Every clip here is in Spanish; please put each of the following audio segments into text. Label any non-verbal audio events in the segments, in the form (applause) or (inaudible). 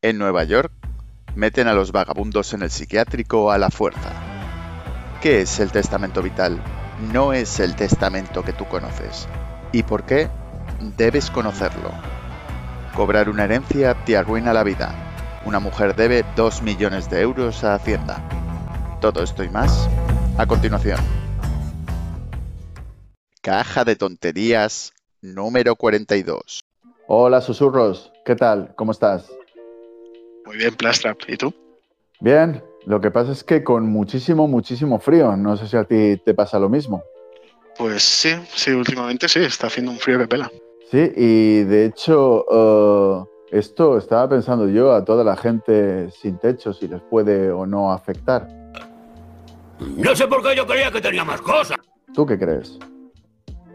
En Nueva York, meten a los vagabundos en el psiquiátrico a la fuerza. ¿Qué es el testamento vital? No es el testamento que tú conoces. ¿Y por qué? Debes conocerlo. Cobrar una herencia te arruina la vida. Una mujer debe 2 millones de euros a Hacienda. Todo esto y más a continuación. Caja de tonterías número 42. Hola, susurros. ¿Qué tal? ¿Cómo estás? Muy bien, Plastrap. ¿Y tú? Bien. Lo que pasa es que con muchísimo, muchísimo frío. No sé si a ti te pasa lo mismo. Pues sí, sí, últimamente sí. Está haciendo un frío que pela. Sí, y de hecho, uh, esto estaba pensando yo a toda la gente sin techo, si les puede o no afectar. No sé por qué yo creía que tenía más cosas. ¿Tú qué crees?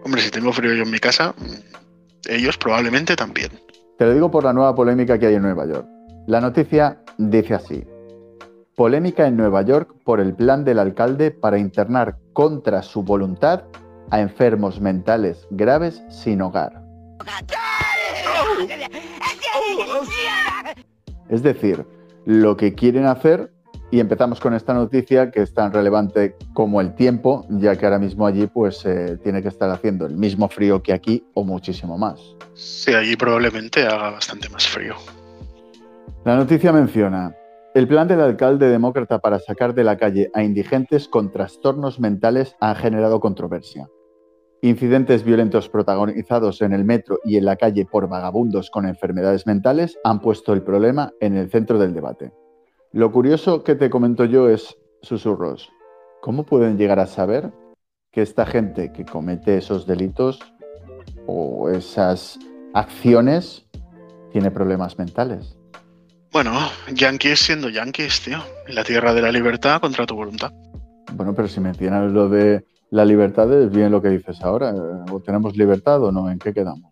Hombre, si tengo frío yo en mi casa, ellos probablemente también. Te lo digo por la nueva polémica que hay en Nueva York. La noticia dice así. Polémica en Nueva York por el plan del alcalde para internar contra su voluntad a enfermos mentales graves sin hogar. Es decir, lo que quieren hacer, y empezamos con esta noticia que es tan relevante como el tiempo, ya que ahora mismo allí pues eh, tiene que estar haciendo el mismo frío que aquí o muchísimo más. Sí, allí probablemente haga bastante más frío. La noticia menciona, el plan del alcalde demócrata para sacar de la calle a indigentes con trastornos mentales ha generado controversia. Incidentes violentos protagonizados en el metro y en la calle por vagabundos con enfermedades mentales han puesto el problema en el centro del debate. Lo curioso que te comento yo es, susurros, ¿cómo pueden llegar a saber que esta gente que comete esos delitos o esas acciones tiene problemas mentales? Bueno, yankees siendo yankees, tío. En la tierra de la libertad contra tu voluntad. Bueno, pero si mencionas lo de la libertad es bien lo que dices ahora. ¿O tenemos libertad o no? ¿En qué quedamos?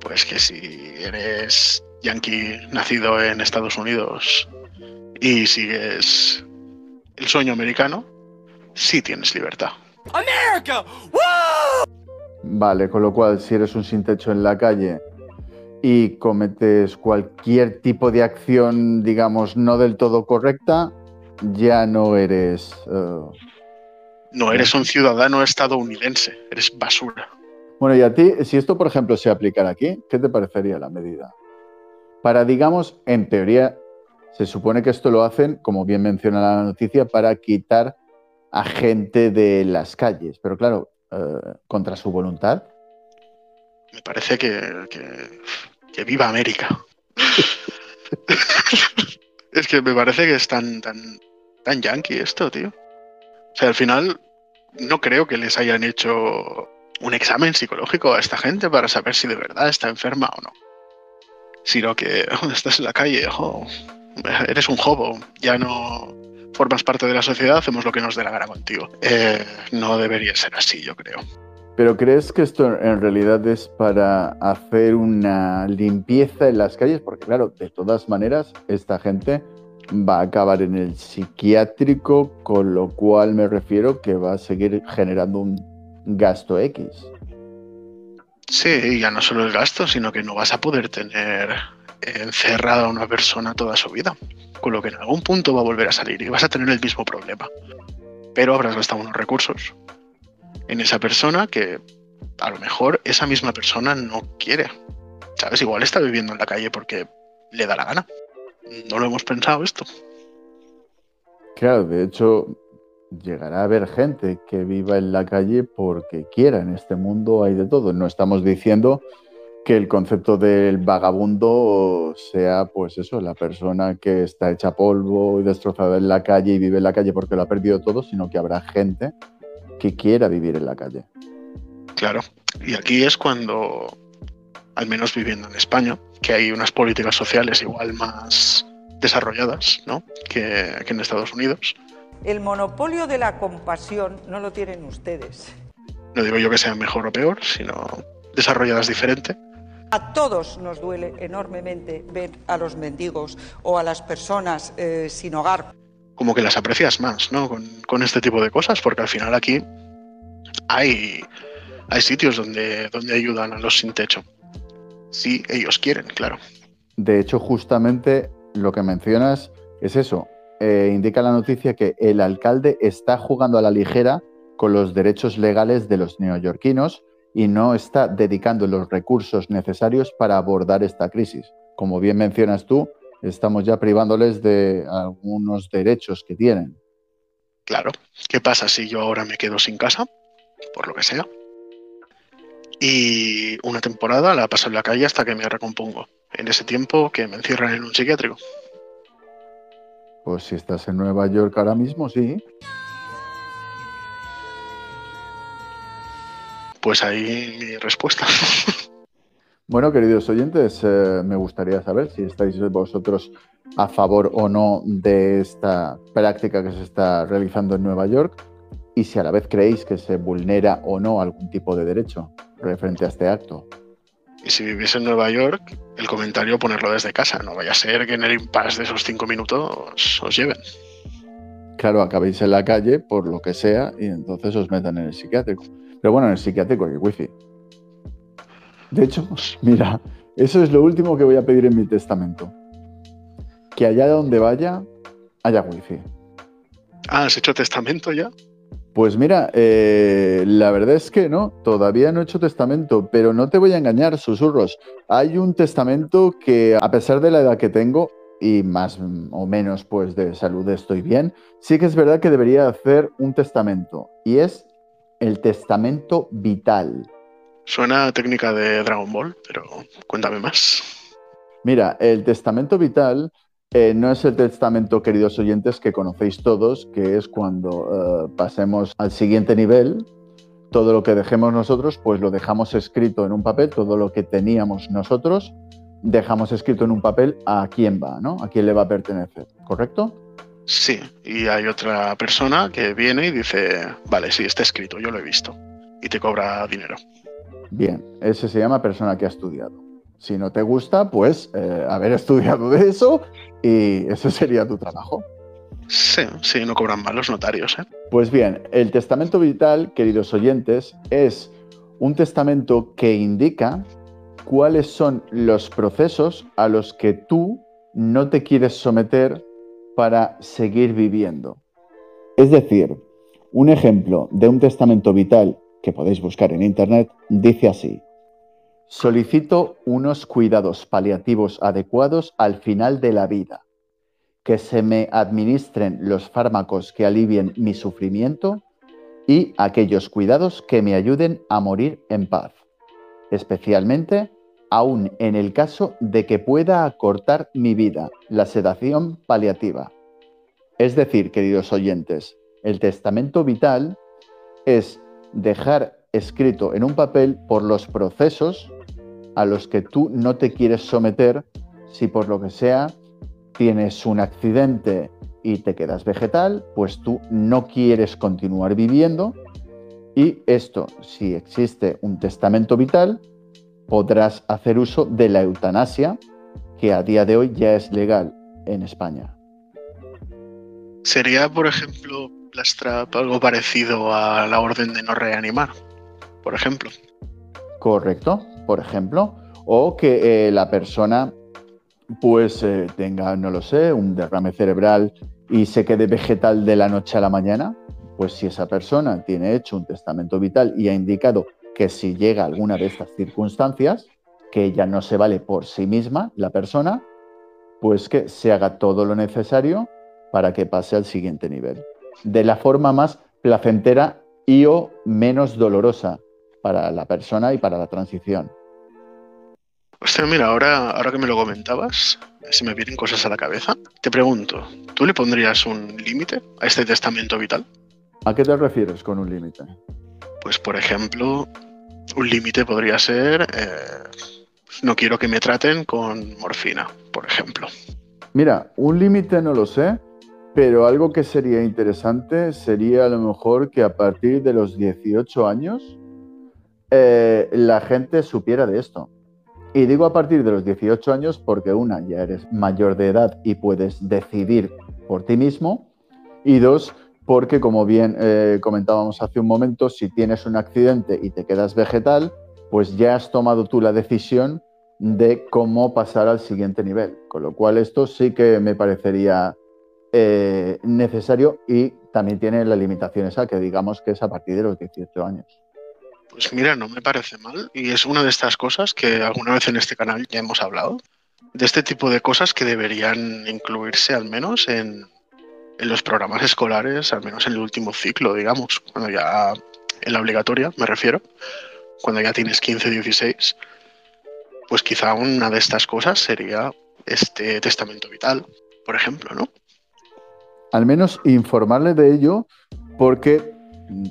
Pues que si eres yankee nacido en Estados Unidos y sigues el sueño americano, sí tienes libertad. ¡América! Vale, con lo cual, si eres un sin techo en la calle y cometes cualquier tipo de acción, digamos, no del todo correcta, ya no eres eh, no eres un ciudadano estadounidense, eres basura. Bueno, y a ti, si esto, por ejemplo, se aplicara aquí, ¿qué te parecería la medida? Para, digamos, en teoría, se supone que esto lo hacen, como bien menciona la noticia, para quitar a gente de las calles. Pero claro, eh, contra su voluntad. Me parece que, que, viva América. (laughs) es que me parece que es tan, tan, tan yankee esto, tío. O sea, al final no creo que les hayan hecho un examen psicológico a esta gente para saber si de verdad está enferma o no. Sino que (laughs) estás en la calle, eres un jobo, ya no formas parte de la sociedad, hacemos lo que nos dé la gana contigo. Eh, no debería ser así, yo creo. ¿Pero crees que esto en realidad es para hacer una limpieza en las calles? Porque claro, de todas maneras, esta gente va a acabar en el psiquiátrico, con lo cual me refiero que va a seguir generando un gasto X. Sí, ya no solo el gasto, sino que no vas a poder tener encerrada a una persona toda su vida, con lo que en algún punto va a volver a salir y vas a tener el mismo problema. Pero habrás gastado unos recursos en esa persona que a lo mejor esa misma persona no quiere. ¿Sabes? Igual está viviendo en la calle porque le da la gana no lo hemos pensado esto. Claro, de hecho, llegará a haber gente que viva en la calle porque quiera. En este mundo hay de todo. No estamos diciendo que el concepto del vagabundo sea, pues eso, la persona que está hecha polvo y destrozada en la calle y vive en la calle porque lo ha perdido todo, sino que habrá gente que quiera vivir en la calle. Claro, y aquí es cuando al menos viviendo en España, que hay unas políticas sociales igual más desarrolladas ¿no? que, en Estados Unidos. El monopolio de la compasión no lo tienen ustedes. No digo yo que sean mejor o peor, sino desarrolladas diferente. A todos nos duele enormemente ver a los mendigos o a las personas eh, sin hogar. Como que las aprecias más, ¿no? Con, este tipo de cosas, porque al final aquí hay, hay sitios donde, donde ayudan a los sin techo. Sí, ellos quieren, claro. De hecho, justamente lo que mencionas es eso. Eh, indica la noticia que el alcalde está jugando a la ligera con los derechos legales de los neoyorquinos y no está dedicando los recursos necesarios para abordar esta crisis. Como bien mencionas tú, estamos ya privándoles de algunos derechos que tienen. Claro. ¿Qué pasa si yo ahora me quedo sin casa? Por lo que sea. Y una temporada la paso en la calle hasta que me recompongo. En ese tiempo que me encierran en un psiquiátrico. Pues si estás en Nueva York ahora mismo, sí. Pues ahí mi respuesta. (laughs) Bueno, queridos oyentes, eh, me gustaría saber si estáis vosotros a favor o no de esta práctica que se está realizando en Nueva York y si a la vez creéis que se vulnera o no algún tipo de derecho referente a este acto. Y si vivís en Nueva York, el comentario ponerlo desde casa. No vaya a ser que en el impasse de esos cinco minutos os lleven. Claro, acabéis en la calle por lo que sea y entonces os metan en el psiquiátrico. Pero bueno, en el psiquiátrico hay wifi. De hecho, (laughs) mira, eso es lo último que voy a pedir en mi testamento. Que allá donde vaya haya wifi. Ah, ¿has hecho testamento ya? Pues mira, eh, la verdad es que no, todavía no he hecho testamento, pero no te voy a engañar, susurros. Hay un testamento que, a pesar de la edad que tengo, y más o menos pues de salud estoy bien, sí que es verdad que debería hacer un testamento, y es el testamento vital. Suena a técnica de Dragon Ball, pero cuéntame más. Mira, el testamento vital eh, no es el testamento, queridos oyentes, que conocéis todos, que es cuando eh, pasemos al siguiente nivel, todo lo que dejemos nosotros, pues lo dejamos escrito en un papel, todo lo que teníamos nosotros, dejamos escrito en un papel a quién va, ¿no? A quién le va a pertenecer, ¿correcto? Sí, y hay otra persona que viene y dice, vale, sí, está escrito, yo lo he visto, y te cobra dinero. Bien, ese se llama persona que ha estudiado. Si no te gusta, pues eh, haber (laughs) estudiado de eso y ese sería tu trabajo. Sí, sí, no cobran mal los notarios. ¿eh? Pues bien, el testamento vital, queridos oyentes, es un testamento que indica cuáles son los procesos a los que tú no te quieres someter para seguir viviendo. Es decir, un ejemplo de un testamento vital que podéis buscar en Internet dice así. Solicito unos cuidados paliativos adecuados al final de la vida, que se me administren los fármacos que alivien mi sufrimiento y aquellos cuidados que me ayuden a morir en paz, especialmente aún en el caso de que pueda acortar mi vida, la sedación paliativa. Es decir, queridos oyentes, el testamento vital es dejar escrito en un papel por los procesos a los que tú no te quieres someter si por lo que sea tienes un accidente y te quedas vegetal, pues tú no quieres continuar viviendo y esto, si existe un testamento vital, podrás hacer uso de la eutanasia, que a día de hoy ya es legal en España. ¿Sería, por ejemplo, algo parecido a la orden de no reanimar? Por ejemplo. Correcto por ejemplo, o que eh, la persona pues eh, tenga, no lo sé, un derrame cerebral y se quede vegetal de la noche a la mañana, pues si esa persona tiene hecho un testamento vital y ha indicado que si llega alguna de estas circunstancias, que ella no se vale por sí misma, la persona, pues que se haga todo lo necesario para que pase al siguiente nivel. De la forma más placentera y o menos dolorosa, para la persona y para la transición. Hostia, mira, ahora, ahora que me lo comentabas, se me vienen cosas a la cabeza. Te pregunto, ¿tú le pondrías un límite a este testamento vital? ¿A qué te refieres con un límite? Pues, por ejemplo, un límite podría ser, eh, no quiero que me traten con morfina, por ejemplo. Mira, un límite no lo sé, pero algo que sería interesante sería a lo mejor que a partir de los 18 años eh, la gente supiera de esto. Y digo a partir de los 18 años porque una, ya eres mayor de edad y puedes decidir por ti mismo. Y dos, porque como bien eh, comentábamos hace un momento, si tienes un accidente y te quedas vegetal, pues ya has tomado tú la decisión de cómo pasar al siguiente nivel. Con lo cual esto sí que me parecería eh, necesario y también tiene la limitación esa que digamos que es a partir de los 18 años. Pues mira, no me parece mal y es una de estas cosas que alguna vez en este canal ya hemos hablado, de este tipo de cosas que deberían incluirse al menos en, en los programas escolares, al menos en el último ciclo, digamos, cuando ya en la obligatoria, me refiero, cuando ya tienes 15, 16, pues quizá una de estas cosas sería este testamento vital, por ejemplo, ¿no? Al menos informarle de ello porque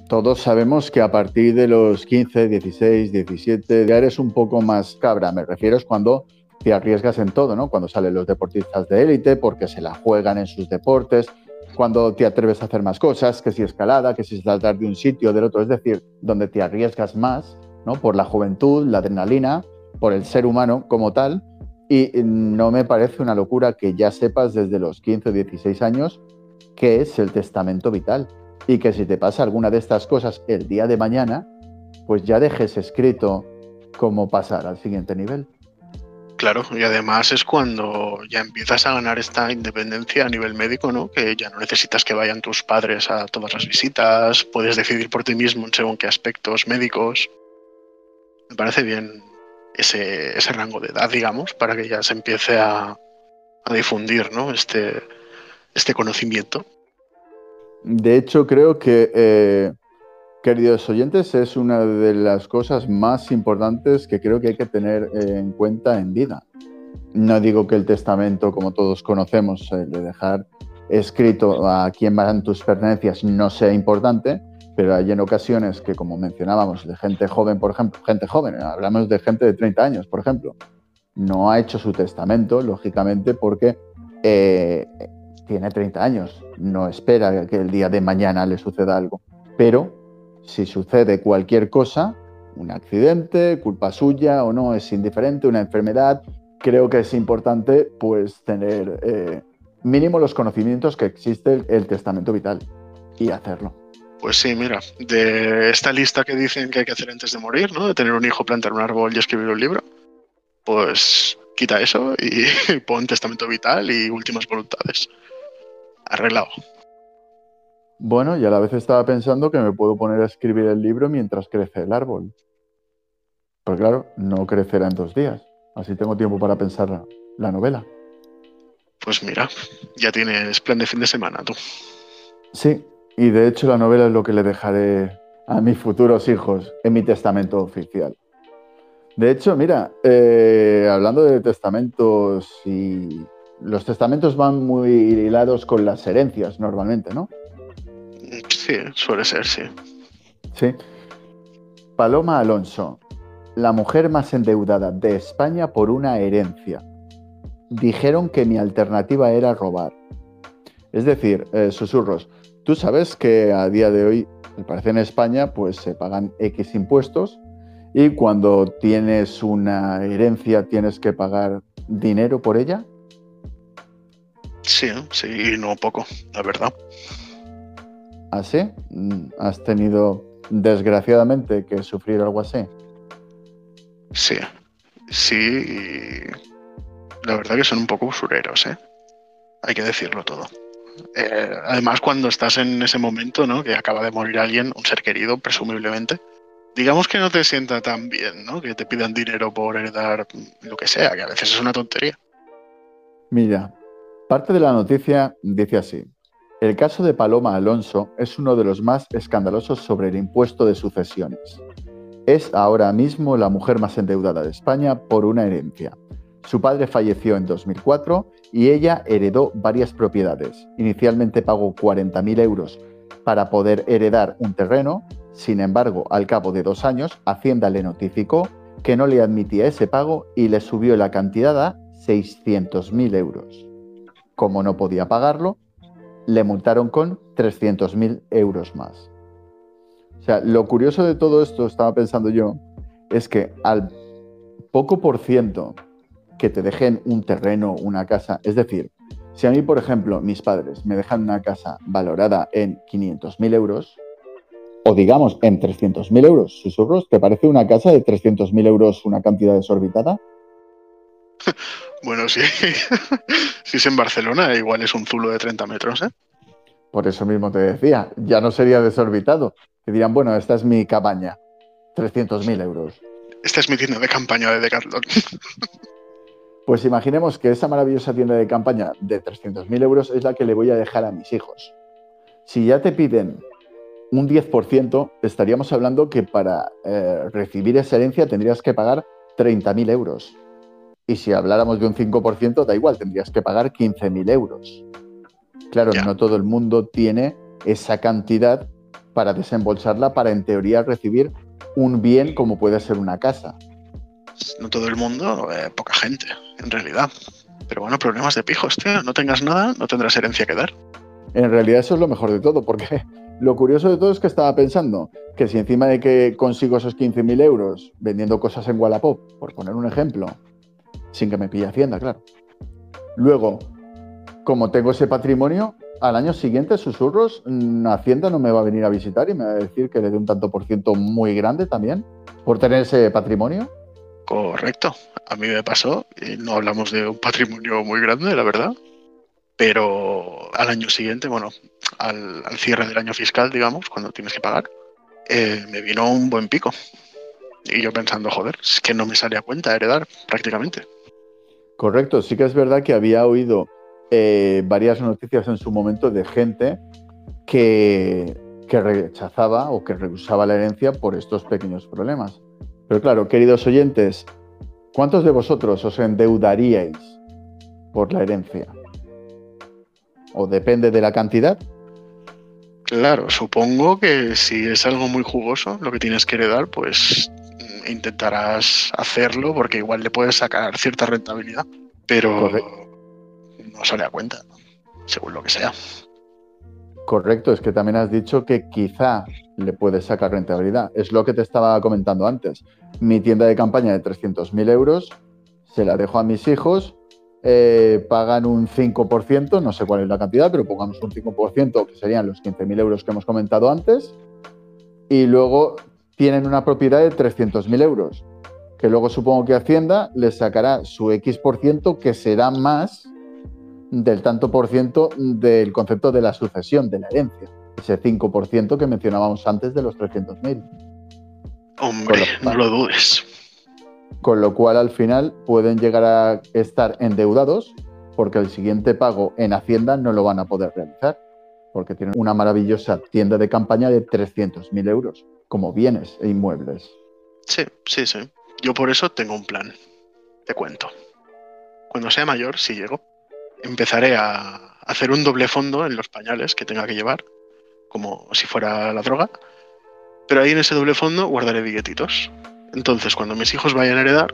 todos sabemos que a partir de los 15, 16, 17 ya eres un poco más cabra, me refiero es cuando te arriesgas en todo, ¿no? Cuando salen los deportistas de élite porque se la juegan en sus deportes, cuando te atreves a hacer más cosas, que si escalada, que si saltar de un sitio o del otro, es decir, donde te arriesgas más, ¿no? Por la juventud, la adrenalina, por el ser humano como tal, y no me parece una locura que ya sepas desde los 15 o 16 años qué es el testamento vital y que si te pasa alguna de estas cosas el día de mañana, pues ya dejes escrito cómo pasar al siguiente nivel. Claro, y además es cuando ya empiezas a ganar esta independencia a nivel médico, ¿no? Que ya no necesitas que vayan tus padres a todas las visitas, puedes decidir por ti mismo según qué aspectos médicos. Me parece bien ese, ese rango de edad, digamos, para que ya se empiece a, a difundir, ¿no? Este, este conocimiento. De hecho, creo que eh, Queridos oyentes, es una de las cosas más importantes que creo que hay que tener eh, en cuenta en vida. No digo que el testamento, como todos conocemos, de dejar escrito a quién van tus pertenencias no sea importante, pero hay en ocasiones que, como mencionábamos, de gente joven, por ejemplo, gente joven, hablamos de gente de 30 años, por ejemplo, no ha hecho su testamento, lógicamente, porque eh, tiene 30 años, no espera que el día de mañana le suceda algo, pero si sucede cualquier cosa, un accidente, culpa suya o no, es indiferente, una enfermedad, creo que es importante pues tener eh, mínimo los conocimientos que existe el, testamento vital y hacerlo. Pues sí, mira, de esta lista que dicen que hay que hacer antes de morir, ¿no? De tener un hijo, plantar un árbol y escribir un libro, pues quita eso y (laughs) pon testamento vital y últimas voluntades. Arreglado. Bueno, y a la vez estaba pensando que me puedo poner a escribir el libro mientras crece el árbol. Pero claro, no crecerá en dos días. Así tengo tiempo para pensar la, novela. Pues mira, ya tienes plan de fin de semana tú. Sí, y de hecho la novela es lo que le dejaré a mis futuros hijos en mi testamento oficial. De hecho, mira, eh, hablando de testamentos y los testamentos van muy hilados con las herencias normalmente, ¿no? Sí, suele ser, sí. Sí. Paloma Alonso, la mujer más endeudada de España por una herencia. Dijeron que mi alternativa era robar. Es decir, eh, susurros, tú sabes que a día de hoy, me parece en España, pues se pagan X impuestos y cuando tienes una herencia tienes que pagar dinero por ella. Sí, sí, no poco, la verdad así? Mm, ¿Has tenido desgraciadamente que sufrir algo así? Sí, sí, y la verdad que son un poco usureros, ¿eh? Hay que decirlo todo. Eh, además, cuando estás en ese momento, ¿no? Que acaba de morir alguien, un ser querido, presumiblemente, digamos que no te sienta tan bien, ¿no? Que te pidan dinero por heredar lo que sea, que a veces es una tontería. Mira, parte de la noticia dice así. El caso de Paloma Alonso es uno de los más escandalosos sobre el impuesto de sucesiones. Es ahora mismo la mujer más endeudada de España por una herencia. Su padre falleció en 2004 y ella heredó varias propiedades. Inicialmente pagó 40.000 euros para poder heredar un terreno, sin embargo, al cabo de dos años, Hacienda le notificó que no le admitía ese pago y le subió la cantidad a 600.000 euros. Como no podía pagarlo, le multaron con 300.000 euros más. O sea, lo curioso de todo esto, estaba pensando yo, es que al poco por ciento que te dejen un terreno, una casa, es decir, si a mí, por ejemplo, mis padres me dejan una casa valorada en 500.000 euros, o digamos en 300.000 euros, susurros, ¿te parece una casa de 300.000 euros una cantidad desorbitada? (laughs) Bueno, sí. (laughs) si es en Barcelona, igual es un zulo de 30 metros, ¿eh? Por eso mismo te decía, ya no sería desorbitado. Te dirán, bueno, esta es mi cabaña, 300.000 euros. Esta es mi tienda de campaña de Decathlon. (laughs) Pues imaginemos que esa maravillosa tienda de campaña de 300.000 euros es la que le voy a dejar a mis hijos. Si ya te piden un 10%, estaríamos hablando que para eh, recibir esa herencia tendrías que pagar 30.000 euros. Y si habláramos de un 5%, da igual, tendrías que pagar 15.000 euros. Claro, no todo el mundo tiene esa cantidad para desembolsarla para, en teoría, recibir un bien como puede ser una casa. No todo el mundo, eh, poca gente, en realidad. Pero bueno, problemas de pijos, tío. No tengas nada, no tendrás herencia que dar. En realidad eso es lo mejor de todo, porque lo curioso de todo es que estaba pensando que si encima de que consigo esos 15.000 euros vendiendo cosas en Wallapop, por poner un ejemplo, sin que me pille Hacienda, claro. Luego, como tengo ese patrimonio, al año siguiente, susurros, mm, Hacienda no me va a venir a visitar y me va a decir que le dé un tanto por ciento muy grande también por tener ese patrimonio. Correcto. A mí me pasó, y no hablamos de un patrimonio muy grande, la verdad. Pero al año siguiente, bueno, al, al cierre del año fiscal, digamos, cuando tienes que pagar, eh, me vino un buen pico. Y yo pensando, joder, es que no me sale a cuenta heredar prácticamente. Correcto, sí que es verdad que había oído eh, varias noticias en su momento de gente que, que rechazaba o que rehusaba la herencia por estos pequeños problemas. Pero claro, queridos oyentes, ¿cuántos de vosotros os endeudaríais por la herencia? ¿O depende de la cantidad? Claro, supongo que si es algo muy jugoso lo que tienes que heredar, pues intentarás hacerlo porque igual le puedes sacar cierta rentabilidad, pero Correcto. no sale a cuenta, según lo que sea. Correcto, es que también has dicho que quizá le puedes sacar rentabilidad. Es lo que te estaba comentando antes. Mi tienda de campaña de 300.000 euros se la dejo a mis hijos, eh, pagan un 5%, no sé cuál es la cantidad, pero pongamos un 5%, que serían los 15.000 euros que hemos comentado antes, y luego tienen una propiedad de 300.000 euros, que luego supongo que Hacienda les sacará su X%, que será más del tanto por ciento del concepto de la sucesión, de la herencia. Ese 5% que mencionábamos antes de los 300.000. Hombre, lo- no lo dudes. Con lo cual al final pueden llegar a estar endeudados porque el siguiente pago en Hacienda no lo van a poder realizar. Porque tienen una maravillosa tienda de campaña de 300.000 euros como bienes e inmuebles. Sí, sí, sí. Yo por eso tengo un plan. Te cuento. Cuando sea mayor, si llego, empezaré a hacer un doble fondo en los pañales que tenga que llevar, como si fuera la droga. Pero ahí en ese doble fondo guardaré billetitos. Entonces, cuando mis hijos vayan a heredar,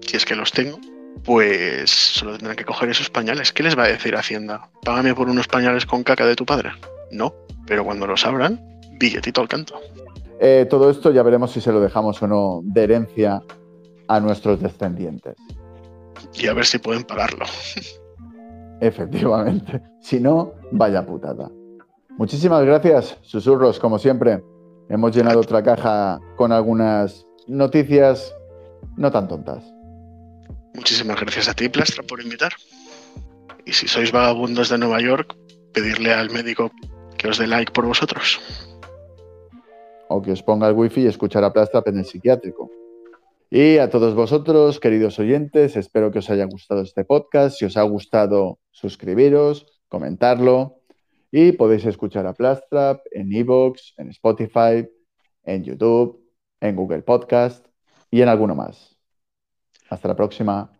si es que los tengo, pues solo tendrán que coger esos pañales. ¿Qué les va a decir Hacienda? Págame por unos pañales con caca de tu padre. No, pero cuando los abran, billetito al canto. Eh, todo esto ya veremos si se lo dejamos o no de herencia a nuestros descendientes. Y a ver si pueden pagarlo. (laughs) Efectivamente. Si no, vaya putada. Muchísimas gracias, susurros, como siempre. Hemos llenado otra caja con algunas noticias no tan tontas. Muchísimas gracias a ti, Plastra, por invitar. Y si sois vagabundos de Nueva York, pedirle al médico que os dé like por vosotros. O que os ponga el wifi y escuchar a Plastrap en el psiquiátrico. Y a todos vosotros, queridos oyentes, espero que os haya gustado este podcast. Si os ha gustado, suscribiros, comentarlo. Y podéis escuchar a Plastrap en Evox, en Spotify, en YouTube, en Google Podcast y en alguno más. Hasta la próxima.